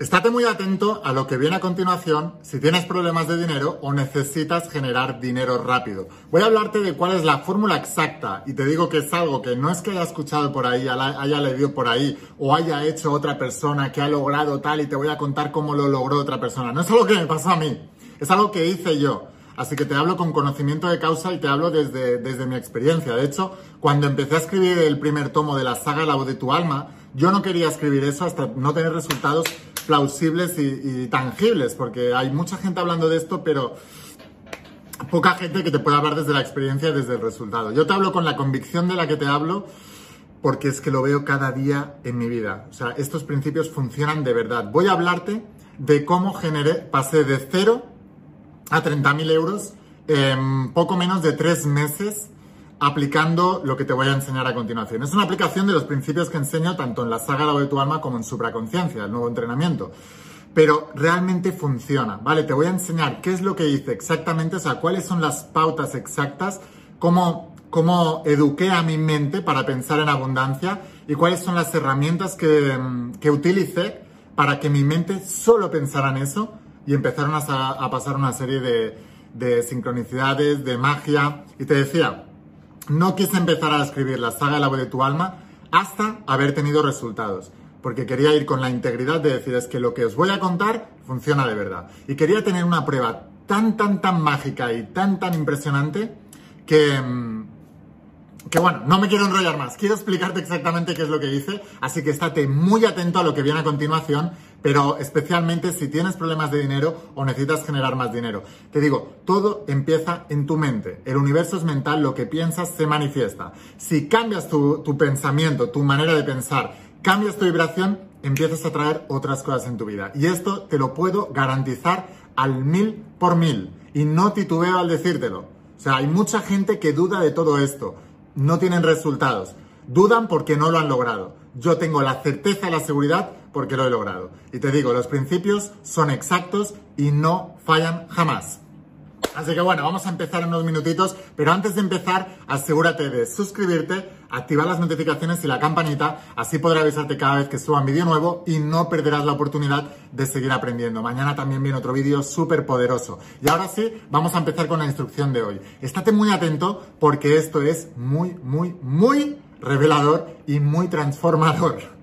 Estate muy atento a lo que viene a continuación si tienes problemas de dinero o necesitas generar dinero rápido. Voy a hablarte de cuál es la fórmula exacta y te digo que es algo que no es que haya escuchado por ahí, haya leído por ahí o haya hecho otra persona que ha logrado tal y te voy a contar cómo lo logró otra persona. No es algo que me pasó a mí, es algo que hice yo. Así que te hablo con conocimiento de causa y te hablo desde, desde mi experiencia. De hecho, cuando empecé a escribir el primer tomo de la saga La voz de tu alma, yo no quería escribir eso hasta no tener resultados plausibles y, tangibles, porque hay mucha gente hablando de esto, pero poca gente que te pueda hablar desde la experiencia desde el resultado. Yo te hablo con la convicción de la que te hablo porque es que lo veo cada día en mi vida. O sea, estos principios funcionan de verdad. Voy a hablarte de cómo generé, pasé de cero a 30.000 euros en poco menos de tres meses aplicando lo que te voy a enseñar a continuación. Es una aplicación de los principios que enseño tanto en la saga de tu alma como en supraconciencia, el nuevo entrenamiento. Pero realmente funciona, ¿vale? Te voy a enseñar qué es lo que hice exactamente, o sea, cuáles son las pautas exactas, cómo, cómo eduqué a mi mente para pensar en abundancia y cuáles son las herramientas que, que utilicé para que mi mente solo pensara en eso y empezaron a, a pasar una serie de, de sincronicidades, de magia. Y te decía, no quise empezar a escribir la saga de la voz de tu alma hasta haber tenido resultados. Porque quería ir con la integridad de decir es que lo que os voy a contar funciona de verdad. Y quería tener una prueba tan, tan, tan mágica y tan, tan impresionante que, mm, que bueno, no me quiero enrollar más. Quiero explicarte exactamente qué es lo que hice. Así que estate muy atento a lo que viene a continuación pero especialmente si tienes problemas de dinero o necesitas generar más dinero. Te digo, todo empieza en tu mente. El universo es mental, lo que piensas se manifiesta. Si cambias tu, pensamiento, tu manera de pensar, cambias tu vibración, empiezas a traer otras cosas en tu vida. Y esto te lo puedo garantizar al mil por mil. Y no titubeo al decírtelo. O sea, hay mucha gente que duda de todo esto. No tienen resultados. Dudan porque no lo han logrado. Yo tengo la certeza la seguridad porque lo he logrado. Y te digo, los principios son exactos y no fallan jamás. Así que bueno, vamos a empezar en unos minutitos, pero antes de empezar, asegúrate de suscribirte, activar las notificaciones y la campanita, así podré avisarte cada vez que suba un vídeo nuevo y no perderás la oportunidad de seguir aprendiendo. Mañana también viene otro vídeo súper poderoso. Y ahora sí, vamos a empezar con la instrucción de hoy. Estate muy atento porque esto es muy, muy, muy revelador y muy transformador.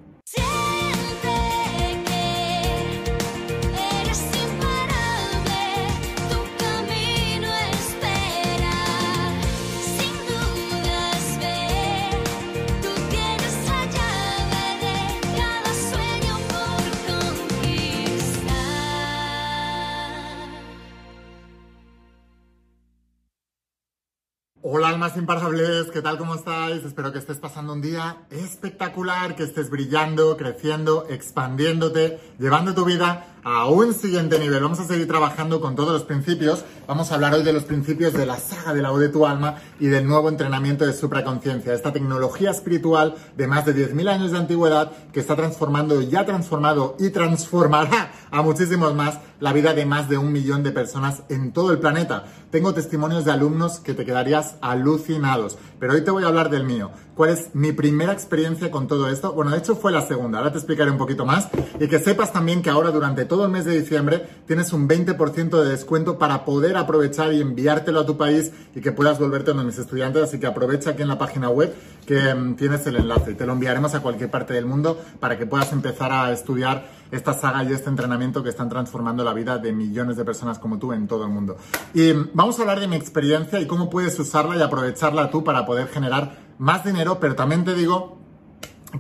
Almas imparables, ¿qué tal? ¿Cómo estáis? Espero que estés pasando un día espectacular, que estés brillando, creciendo, expandiéndote, llevando tu vida a un siguiente nivel. Vamos a seguir trabajando con todos los principios. Vamos a hablar hoy de los principios de la saga de la voz de tu alma y del nuevo entrenamiento de supraconciencia, esta tecnología espiritual de más de 10.000 años de antigüedad que está transformando, ya transformado y transformará a muchísimos más la vida de más de un millón de personas en todo el planeta. Tengo testimonios de alumnos que te quedarías alucinados, pero hoy te voy a hablar del mío. ¿Cuál es mi primera experiencia con todo esto? Bueno, de hecho fue la segunda, ahora te explicaré un poquito más y que sepas también que ahora durante todo el mes de diciembre tienes un 20% de descuento para poder aprovechar y enviártelo a tu país y que puedas volverte uno de mis estudiantes. Así que aprovecha aquí en la página web que mm, tienes el enlace y te lo enviaremos a cualquier parte del mundo para que puedas empezar a estudiar esta saga y este entrenamiento que están transformando la vida de millones de personas como tú en todo el mundo. Y mm, vamos a hablar de mi experiencia y cómo puedes usarla y aprovecharla tú para poder generar más dinero, pero también te digo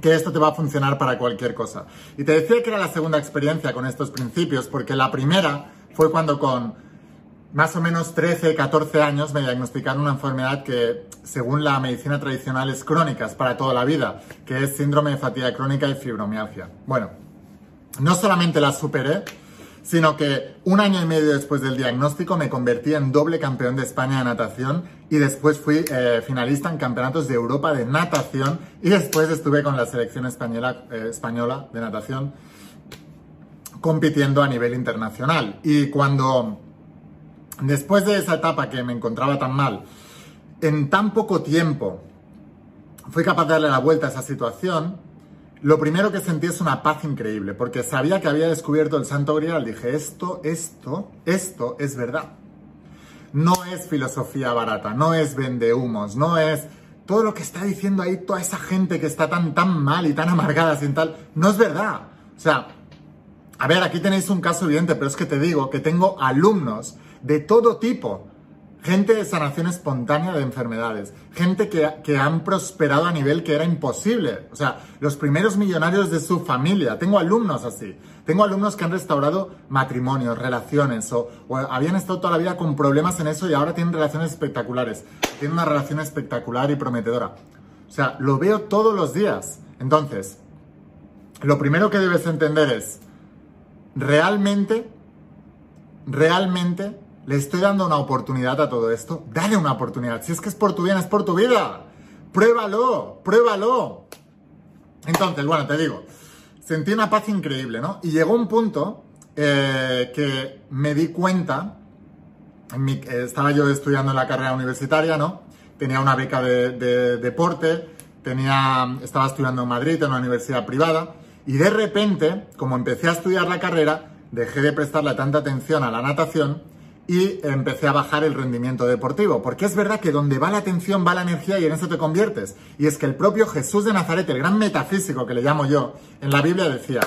que esto te va a funcionar para cualquier cosa. Y te decía que era la segunda experiencia con estos principios, porque la primera fue cuando con más o menos 13, 14 años me diagnosticaron una enfermedad que, según la medicina tradicional, es crónica, es para toda la vida, que es síndrome de fatiga crónica y fibromialgia. Bueno, no solamente la superé, sino que un año y medio después del diagnóstico me convertí en doble campeón de España de natación y después fui eh, finalista en campeonatos de Europa de natación y después estuve con la selección española, eh, española de natación compitiendo a nivel internacional. Y cuando, después de esa etapa que me encontraba tan mal, en tan poco tiempo fui capaz de darle la vuelta a esa situación, lo primero que sentí es una paz increíble, porque sabía que había descubierto el Santo Grial. Dije, esto, esto, esto es verdad. No es filosofía barata, no es vendehumos, no es todo lo que está diciendo ahí toda esa gente que está tan, tan mal y tan amargada sin tal. No es verdad. O sea, a ver, aquí tenéis un caso evidente, pero es que te digo que tengo alumnos de todo tipo gente de sanación espontánea de enfermedades, gente que, han prosperado a nivel que era imposible, o sea, los primeros millonarios de su familia, tengo alumnos así, tengo alumnos que han restaurado matrimonios, relaciones, o, habían estado toda la vida con problemas en eso y ahora tienen relaciones espectaculares, tienen una relación espectacular y prometedora. O sea, lo veo todos los días. Entonces, lo primero que debes entender es, realmente, realmente le estoy dando una oportunidad a todo esto. Dale una oportunidad. Si es que es por tu bien, es por tu vida. Pruébalo, pruébalo. Entonces, bueno, te digo, sentí una paz increíble, ¿no? Y llegó un punto eh, que me di cuenta, estaba yo estudiando en la carrera universitaria, ¿no? Tenía una beca de, de deporte, tenía, estaba estudiando en Madrid, en una universidad privada, y de repente, como empecé a estudiar la carrera, dejé de prestarle tanta atención a la natación y empecé a bajar el rendimiento deportivo. Porque es verdad que donde va la atención va la energía y en eso te conviertes. Y es que el propio Jesús de Nazaret, el gran metafísico que le llamo yo, en la Biblia decía,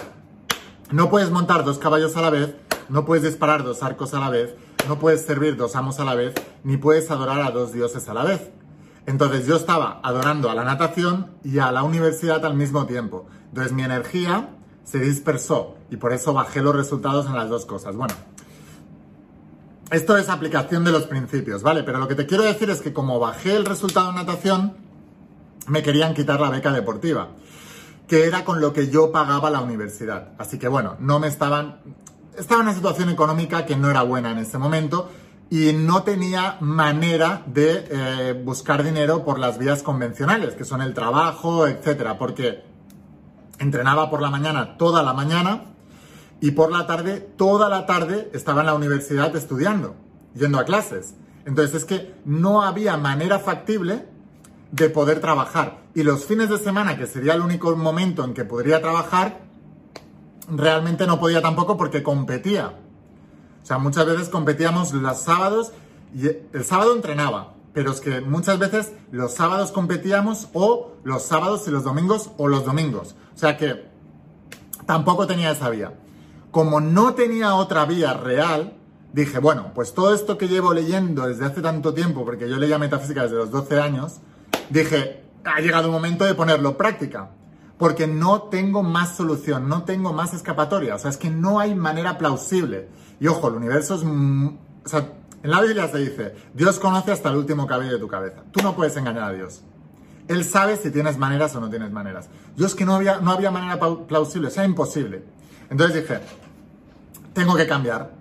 no puedes montar dos caballos a la vez, no puedes disparar dos arcos a la vez, no puedes servir dos amos a la vez, ni puedes adorar a dos dioses a la vez. Entonces yo estaba adorando a la natación y a la universidad al mismo tiempo. Entonces mi energía se dispersó y por eso bajé los resultados en las dos cosas. Bueno, esto es aplicación de los principios, ¿vale? Pero lo que te quiero decir es que como bajé el resultado en natación, me querían quitar la beca deportiva, que era con lo que yo pagaba la universidad. Así que bueno, no me estaban... Estaba en una situación económica que no era buena en ese momento y no tenía manera de eh, buscar dinero por las vías convencionales, que son el trabajo, etcétera, porque entrenaba por la mañana toda la mañana y por la tarde, toda la tarde, estaba en la universidad estudiando, yendo a clases. Entonces es que no había manera factible de poder trabajar. Y los fines de semana, que sería el único momento en que podría trabajar, realmente no podía tampoco porque competía. O sea, muchas veces competíamos los sábados y el sábado entrenaba, pero es que muchas veces los sábados competíamos o los sábados y los domingos o los domingos. O sea que tampoco tenía esa vía como no tenía otra vía real, dije, bueno, pues todo esto que llevo leyendo desde hace tanto tiempo, porque yo leía metafísica desde los 12 años, dije, ha llegado el momento de ponerlo en práctica. Porque no tengo más solución, no tengo más escapatoria. O sea, es que no hay manera plausible. Y ojo, el universo es... O sea, en la Biblia se dice, Dios conoce hasta el último cabello de tu cabeza. Tú no puedes engañar a Dios. Él sabe si tienes maneras o no tienes maneras. Yo es que no había, no había manera plausible, o sea, imposible. Entonces dije, tengo que cambiar.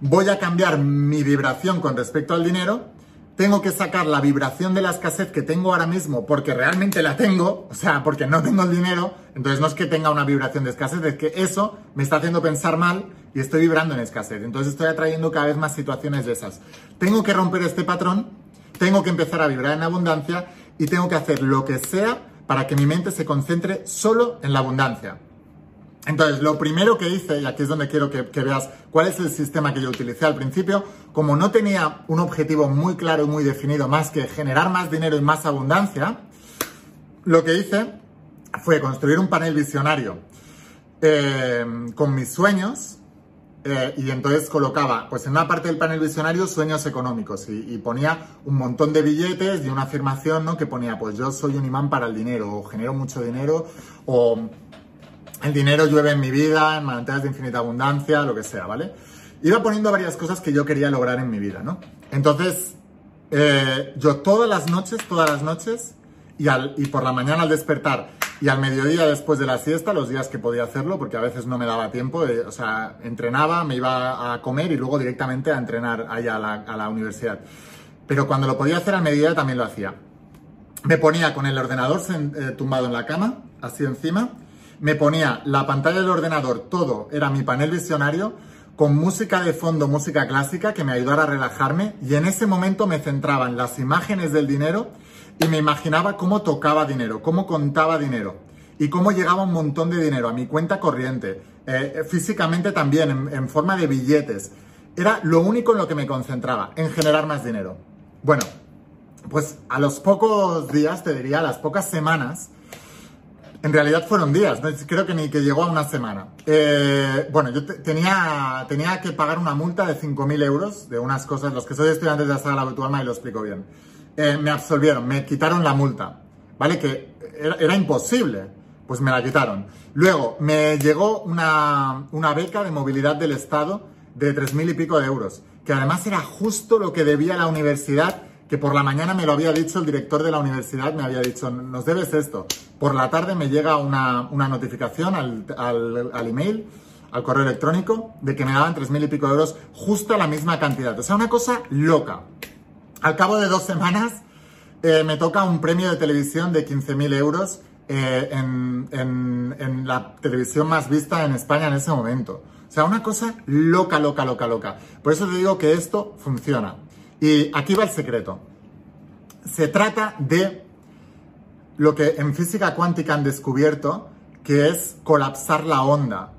Voy a cambiar mi vibración con respecto al dinero. Tengo que sacar la vibración de la escasez que tengo ahora mismo porque realmente la tengo, o sea, porque no tengo el dinero. Entonces no es que tenga una vibración de escasez, es que eso me está haciendo pensar mal y estoy vibrando en escasez. Entonces estoy atrayendo cada vez más situaciones de esas. Tengo que romper este patrón, tengo que empezar a vibrar en abundancia y tengo que hacer lo que sea para que mi mente se concentre solo en la abundancia. Entonces, lo primero que hice, y aquí es donde quiero que, veas cuál es el sistema que yo utilicé al principio, como no tenía un objetivo muy claro y muy definido más que generar más dinero y más abundancia, lo que hice fue construir un panel visionario eh, con mis sueños eh, y entonces colocaba, pues en una parte del panel visionario, sueños económicos y, y, ponía un montón de billetes y una afirmación, ¿no? Que ponía, pues yo soy un imán para el dinero, o genero mucho dinero, o el dinero llueve en mi vida, en manantiales de infinita abundancia, lo que sea, ¿vale? Iba poniendo varias cosas que yo quería lograr en mi vida, ¿no? Entonces, eh, yo todas las noches, todas las noches, y, por la mañana al despertar y al mediodía después de la siesta, los días que podía hacerlo, porque a veces no me daba tiempo, o sea, entrenaba, me iba a comer y luego directamente a entrenar allá a la, universidad. Pero cuando lo podía hacer al mediodía también lo hacía. Me ponía con el ordenador eh, tumbado en la cama, así encima, me ponía la pantalla del ordenador, todo era mi panel visionario, con música de fondo, música clásica que me ayudara a relajarme y en ese momento me centraba en las imágenes del dinero y me imaginaba cómo tocaba dinero, cómo contaba dinero. y cómo llegaba un montón de dinero a mi cuenta corriente, eh, físicamente también, en, en forma de billetes. Era lo único en lo que me concentraba, en generar más dinero. Bueno, pues a los pocos días, te diría, a las pocas semanas, en realidad fueron días, creo que ni que llegó a una semana. Eh, bueno, yo tenía, tenía que pagar una multa de 5.000 euros de unas cosas, los que soy estudiantes de la sala virtual y lo explico bien. Eh, me absolvieron, me quitaron la multa, ¿vale? Que era, imposible, pues me la quitaron. Luego, me llegó una, una beca de movilidad del Estado de 3.000 y pico de euros, que además era justo lo que debía la universidad que por la mañana me lo había dicho el director de la universidad, me había dicho, nos debes esto. Por la tarde me llega una, notificación al, al, email, al correo electrónico, de que me daban tres mil y pico euros, justo la misma cantidad. O sea, una cosa loca. Al cabo de dos semanas eh, me toca un premio de televisión de 15.000 euros eh, en, en la televisión más vista en España en ese momento. O sea, una cosa loca, loca, loca, loca. Por eso te digo que esto funciona. Y aquí va el secreto. Se trata de lo que en física cuántica han descubierto, que es colapsar la onda.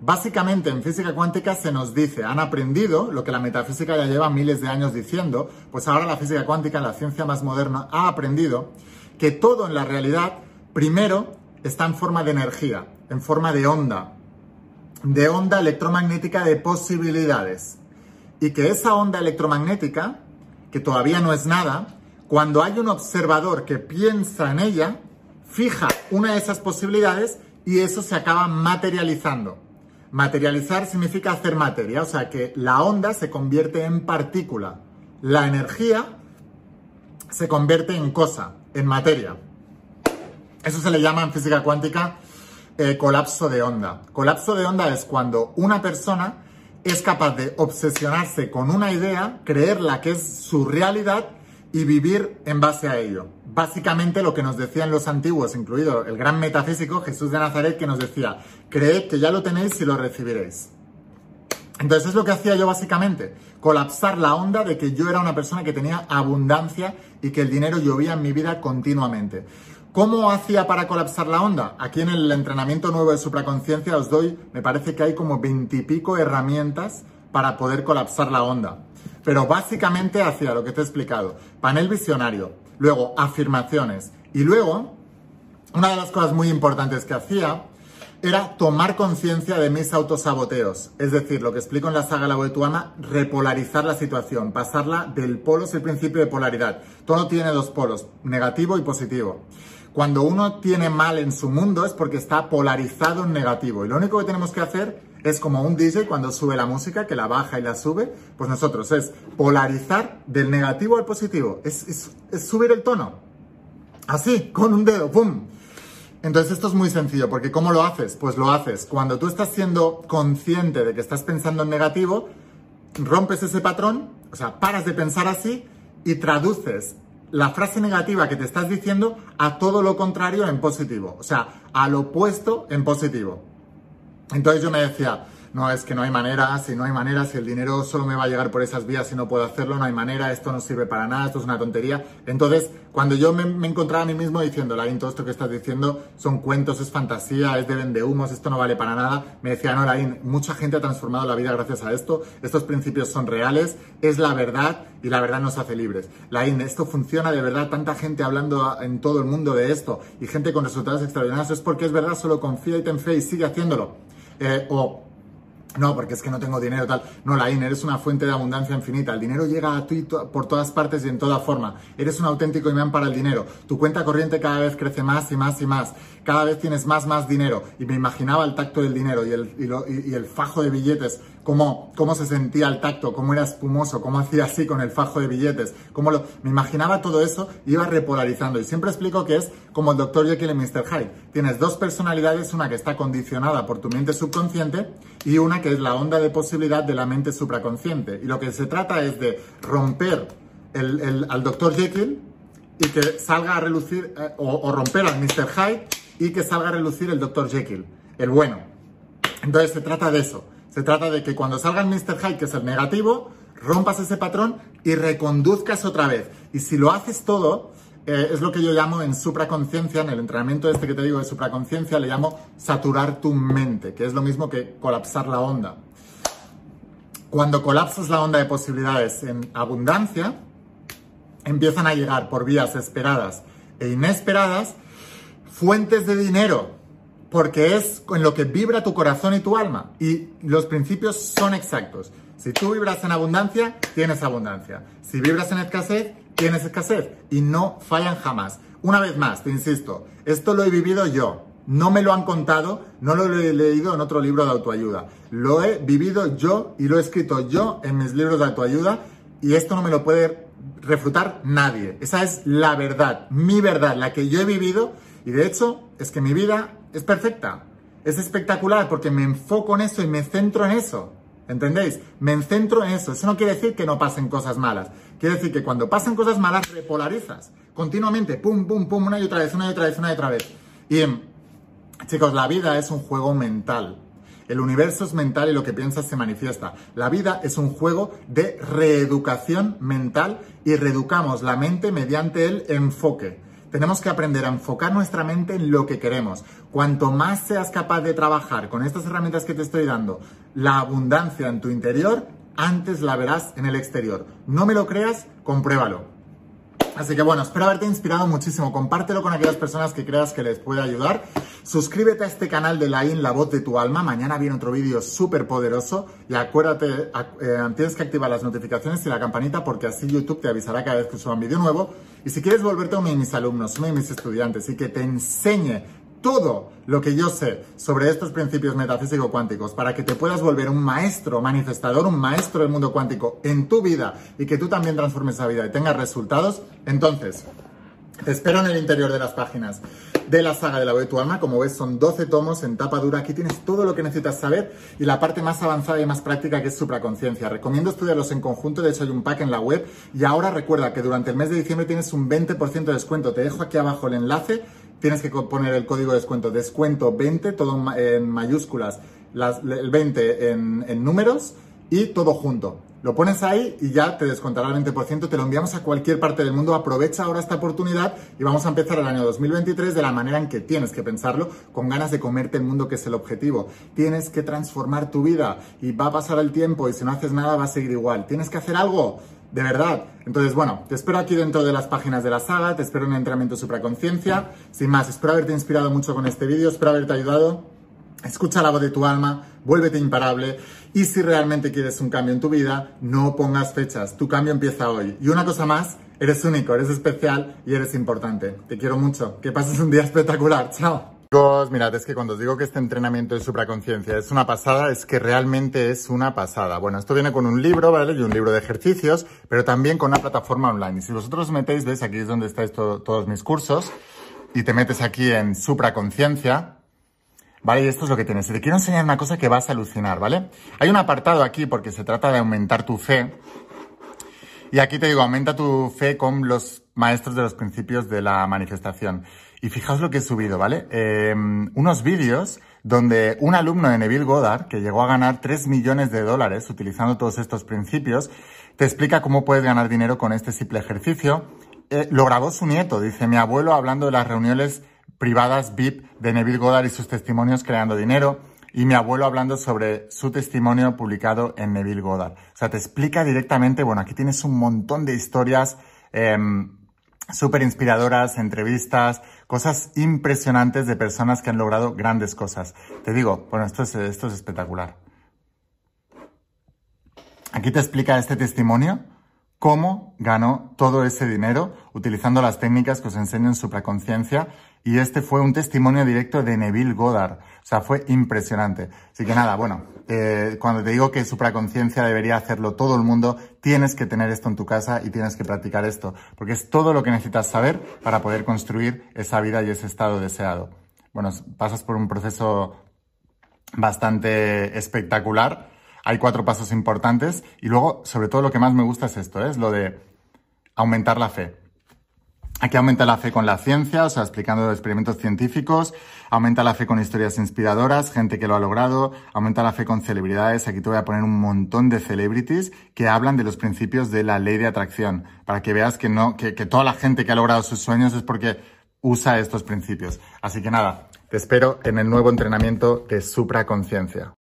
Básicamente en física cuántica se nos dice, han aprendido lo que la metafísica ya lleva miles de años diciendo, pues ahora la física cuántica, la ciencia más moderna, ha aprendido que todo en la realidad, primero, está en forma de energía, en forma de onda, de onda electromagnética de posibilidades. Y que esa onda electromagnética que todavía no es nada, cuando hay un observador que piensa en ella, fija una de esas posibilidades y eso se acaba materializando. Materializar significa hacer materia, o sea que la onda se convierte en partícula, la energía se convierte en cosa, en materia. Eso se le llama en física cuántica eh, colapso de onda. Colapso de onda es cuando una persona es capaz de obsesionarse con una idea, creerla que es su realidad y vivir en base a ello. Básicamente lo que nos decían los antiguos, incluido el gran metafísico Jesús de Nazaret, que nos decía, creed que ya lo tenéis y lo recibiréis. Entonces es lo que hacía yo básicamente, colapsar la onda de que yo era una persona que tenía abundancia y que el dinero llovía en mi vida continuamente. ¿Cómo hacía para colapsar la onda? Aquí en el entrenamiento nuevo de supraconciencia os doy, me parece que hay como veintipico herramientas para poder colapsar la onda. Pero básicamente hacía lo que te he explicado. Panel visionario, luego afirmaciones y luego una de las cosas muy importantes que hacía era tomar conciencia de mis autosaboteos. Es decir, lo que explico en la saga La Boetuana, repolarizar la situación, pasarla del polo, es el principio de polaridad. Todo tiene dos polos, negativo y positivo. Cuando uno tiene mal en su mundo es porque está polarizado en negativo. Y lo único que tenemos que hacer es como un DJ cuando sube la música, que la baja y la sube, pues nosotros es polarizar del negativo al positivo. Es, subir el tono. Así, con un dedo, ¡pum! Entonces esto es muy sencillo, porque ¿cómo lo haces? Pues lo haces cuando tú estás siendo consciente de que estás pensando en negativo, rompes ese patrón, o sea, paras de pensar así y traduces la frase negativa que te estás diciendo a todo lo contrario en positivo, o sea, al opuesto en positivo. Entonces yo me decía, no, es que no hay manera, si no hay manera, si el dinero solo me va a llegar por esas vías y no puedo hacerlo, no hay manera, esto no sirve para nada, esto es una tontería. Entonces, cuando yo me, encontraba a mí mismo diciendo, Laín, todo esto que estás diciendo son cuentos, es fantasía, es de vendehumos, esto no vale para nada, me decía, no, Laín, mucha gente ha transformado la vida gracias a esto, estos principios son reales, es la verdad y la verdad nos hace libres. Laín, esto funciona de verdad, tanta gente hablando en todo el mundo de esto y gente con resultados extraordinarios, es porque es verdad, solo confía y ten fe y sigue haciéndolo. Eh, o no, porque es que no tengo dinero, tal. No, Laín, eres una fuente de abundancia infinita. El dinero llega a ti por todas partes y en toda forma. Eres un auténtico imán para el dinero. Tu cuenta corriente cada vez crece más y más y más. Cada vez tienes más, más dinero. Y me imaginaba el tacto del dinero y el, y, el fajo de billetes, cómo, se sentía el tacto, cómo era espumoso, cómo hacía así con el fajo de billetes. Cómo lo, me imaginaba todo eso iba repolarizando. Y siempre explico que es como el Dr. Jekyll y Mr. Hyde. Tienes dos personalidades, una que está condicionada por tu mente subconsciente y una que es la onda de posibilidad de la mente supraconsciente. Y lo que se trata es de romper al Dr. Jekyll y que salga a relucir, eh, o, romper al Mr. Hyde y que salga a relucir el Dr. Jekyll, el bueno. Entonces se trata de eso. Se trata de que cuando salga el Mr. Hyde, que es el negativo, rompas ese patrón y reconduzcas otra vez. Y si lo haces todo, eh, es lo que yo llamo en supraconciencia, en el entrenamiento este que te digo de supraconciencia, le llamo saturar tu mente, que es lo mismo que colapsar la onda. Cuando colapsas la onda de posibilidades en abundancia, empiezan a llegar por vías esperadas e inesperadas fuentes de dinero, porque es en lo que vibra tu corazón y tu alma. Y los principios son exactos. Si tú vibras en abundancia, tienes abundancia. Si vibras en escasez, tienes escasez. Y no fallan jamás. Una vez más, te insisto, esto lo he vivido yo. No me lo han contado, no lo he leído en otro libro de autoayuda. Lo he vivido yo y lo he escrito yo en mis libros de autoayuda y esto no me lo puede refutar nadie. Esa es la verdad, mi verdad, la que yo he vivido y de hecho es que mi vida es perfecta. Es espectacular porque me enfoco en eso y me centro en eso. ¿Entendéis? Me centro en eso. Eso no quiere decir que no pasen cosas malas. Quiere decir que cuando pasan cosas malas repolarizas continuamente, pum, pum, pum, una y otra vez, una y otra vez, una y otra vez. Y Chicos, la vida es un juego mental. El universo es mental y lo que piensas se manifiesta. La vida es un juego de reeducación mental y reeducamos la mente mediante el enfoque. Tenemos que aprender a enfocar nuestra mente en lo que queremos. Cuanto más seas capaz de trabajar con estas herramientas que te estoy dando, la abundancia en tu interior, antes la verás en el exterior. No me lo creas, compruébalo. Así que bueno, espero haberte inspirado muchísimo. Compártelo con aquellas personas que creas que les puede ayudar. Suscríbete a este canal de Lain, la voz de tu alma. Mañana viene otro vídeo súper poderoso. Y acuérdate, eh, tienes que activar las notificaciones y la campanita porque así YouTube te avisará cada vez que suba un vídeo nuevo. Y si quieres volverte uno de mis alumnos, uno de mis estudiantes y que te enseñe todo lo que yo sé sobre estos principios metafísico-cuánticos para que te puedas volver un maestro manifestador, un maestro del mundo cuántico en tu vida y que tú también transformes esa vida y tengas resultados, entonces te espero en el interior de las páginas de la saga de la voz de tu alma. Como ves, son 12 tomos en tapa dura. Aquí tienes todo lo que necesitas saber y la parte más avanzada y más práctica que es supraconciencia. Recomiendo estudiarlos en conjunto. De hecho, hay un pack en la web. Y ahora recuerda que durante el mes de diciembre tienes un 20% de descuento. Te dejo aquí abajo el enlace tienes que poner el código de descuento, descuento 20, todo en mayúsculas, el 20 en, números y todo junto. Lo pones ahí y ya te descontará el 20%, te lo enviamos a cualquier parte del mundo. Aprovecha ahora esta oportunidad y vamos a empezar el año 2023 de la manera en que tienes que pensarlo, con ganas de comerte el mundo que es el objetivo. Tienes que transformar tu vida y va a pasar el tiempo y si no haces nada va a seguir igual. Tienes que hacer algo de verdad. Entonces, bueno, te espero aquí dentro de las páginas de la saga, te espero en entrenamiento supraconciencia. Sin más, espero haberte inspirado mucho con este vídeo, espero haberte ayudado. Escucha la voz de tu alma, vuélvete imparable y si realmente quieres un cambio en tu vida, no pongas fechas, tu cambio empieza hoy. Y una cosa más, eres único, eres especial y eres importante. Te quiero mucho, que pases un día espectacular. Chao. Chicos, mirad, es que cuando os digo que este entrenamiento de supraconciencia es una pasada, es que realmente es una pasada. Bueno, esto viene con un libro, ¿vale? Y un libro de ejercicios, pero también con una plataforma online. Y si vosotros os metéis, ves, aquí es donde estáis todos mis cursos, y te metes aquí en supraconciencia, ¿vale? Y esto es lo que tienes. Y te quiero enseñar una cosa que vas a alucinar, ¿vale? Hay un apartado aquí porque se trata de aumentar tu fe. Y aquí te digo, aumenta tu fe con los maestros de los principios de la manifestación. Y fijaos lo que he subido, ¿vale? Em, unos vídeos donde un alumno de Neville Goddard, que llegó a ganar 3 millones de dólares utilizando todos estos principios, te explica cómo puedes ganar dinero con este simple ejercicio. Eh, lo grabó su nieto, dice mi abuelo, hablando de las reuniones privadas VIP de Neville Goddard y sus testimonios creando dinero. Y mi abuelo hablando sobre su testimonio publicado en Neville Goddard. O sea, te explica directamente, bueno, aquí tienes un montón de historias eh, súper inspiradoras, entrevistas, cosas impresionantes de personas que han logrado grandes cosas. Te digo, bueno, esto es, esto es espectacular. Aquí te explica este testimonio cómo ganó todo ese dinero utilizando las técnicas que os enseño en supraconciencia y este fue un testimonio directo de Neville Goddard. O sea, fue impresionante. Así que nada, bueno, eh, cuando te digo que supraconciencia debería hacerlo todo el mundo, tienes que tener esto en tu casa y tienes que practicar esto, porque es todo lo que necesitas saber para poder construir esa vida y ese estado deseado. Bueno, pasas por un proceso bastante espectacular. Hay cuatro pasos importantes y luego, sobre todo, lo que más me gusta es esto, ¿eh? es lo de aumentar la fe. Aquí aumenta la fe con la ciencia, o sea, explicando experimentos científicos, aumenta la fe con historias inspiradoras, gente que lo ha logrado, aumenta la fe con celebridades. Aquí te voy a poner un montón de celebrities que hablan de los principios de la ley de atracción, para que veas que no, que, que toda la gente que ha logrado sus sueños es porque usa estos principios. Así que nada, te espero en el nuevo entrenamiento de supraconciencia.